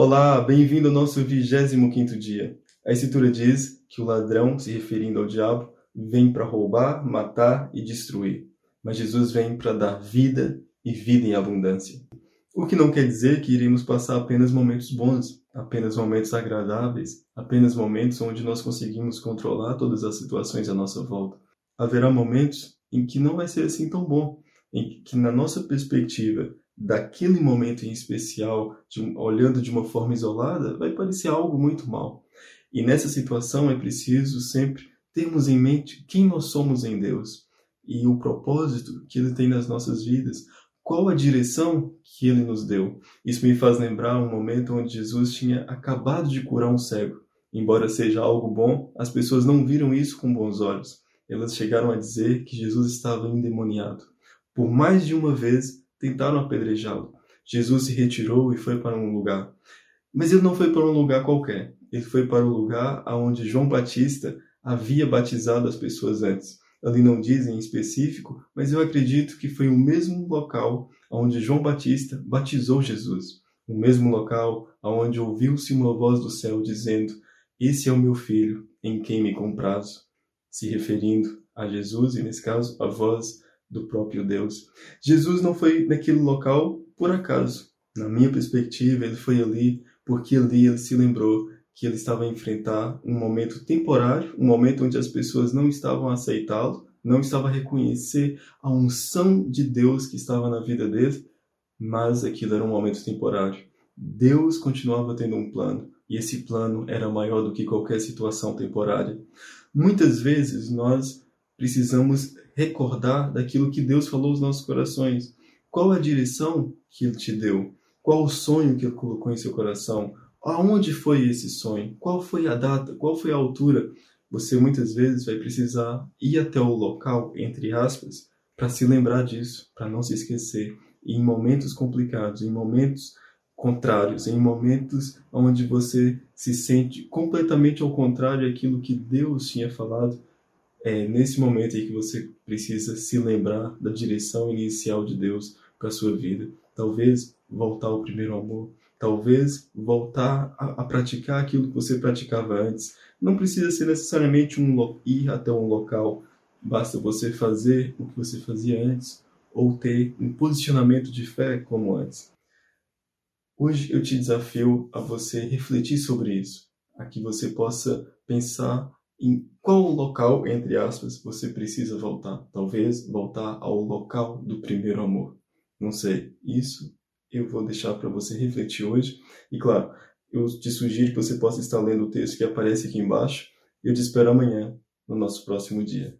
Olá, bem-vindo ao nosso 25 dia. A Escritura diz que o ladrão, se referindo ao diabo, vem para roubar, matar e destruir. Mas Jesus vem para dar vida e vida em abundância. O que não quer dizer que iremos passar apenas momentos bons, apenas momentos agradáveis, apenas momentos onde nós conseguimos controlar todas as situações à nossa volta. Haverá momentos em que não vai ser assim tão bom, em que na nossa perspectiva daquele momento em especial, de, olhando de uma forma isolada, vai parecer algo muito mal. E nessa situação é preciso sempre termos em mente quem nós somos em Deus e o propósito que Ele tem nas nossas vidas, qual a direção que ele nos deu. Isso me faz lembrar um momento onde Jesus tinha acabado de curar um cego. Embora seja algo bom, as pessoas não viram isso com bons olhos. Elas chegaram a dizer que Jesus estava endemoniado. Por mais de uma vez tentaram apedrejá-lo. Jesus se retirou e foi para um lugar. Mas ele não foi para um lugar qualquer. Ele foi para o lugar aonde João Batista havia batizado as pessoas antes ali não diz em específico, mas eu acredito que foi o mesmo local onde João Batista batizou Jesus, o mesmo local onde ouviu-se uma voz do céu dizendo: Esse é o meu filho, em quem me comprazo, se referindo a Jesus e nesse caso a voz do próprio Deus. Jesus não foi naquele local por acaso. Na minha perspectiva, ele foi ali porque ali ele se lembrou que ele estava a enfrentar um momento temporário, um momento onde as pessoas não estavam a aceitá-lo, não estavam a reconhecer a unção de Deus que estava na vida dele, mas aquilo era um momento temporário. Deus continuava tendo um plano, e esse plano era maior do que qualquer situação temporária. Muitas vezes nós precisamos recordar daquilo que Deus falou aos nossos corações. Qual a direção que Ele te deu? Qual o sonho que Ele colocou em seu coração? Aonde foi esse sonho? Qual foi a data? Qual foi a altura? Você muitas vezes vai precisar ir até o local, entre aspas, para se lembrar disso, para não se esquecer. E em momentos complicados, em momentos contrários, em momentos onde você se sente completamente ao contrário daquilo que Deus tinha falado, é nesse momento aí que você precisa se lembrar da direção inicial de Deus para a sua vida. Talvez voltar ao primeiro amor, talvez voltar a, a, praticar aquilo que você praticava antes. Não precisa ser necessariamente um ir até um local, basta você fazer o que você fazia antes ou ter um posicionamento de fé como antes. Hoje eu te desafio a você refletir sobre isso, a que você possa pensar em qual local, entre aspas, você precisa voltar. Talvez voltar ao local do primeiro amor. Não sei. Isso eu vou deixar para você refletir hoje. E claro, eu te sugiro que você possa estar lendo o texto que aparece aqui embaixo. Eu te espero amanhã, no nosso próximo dia.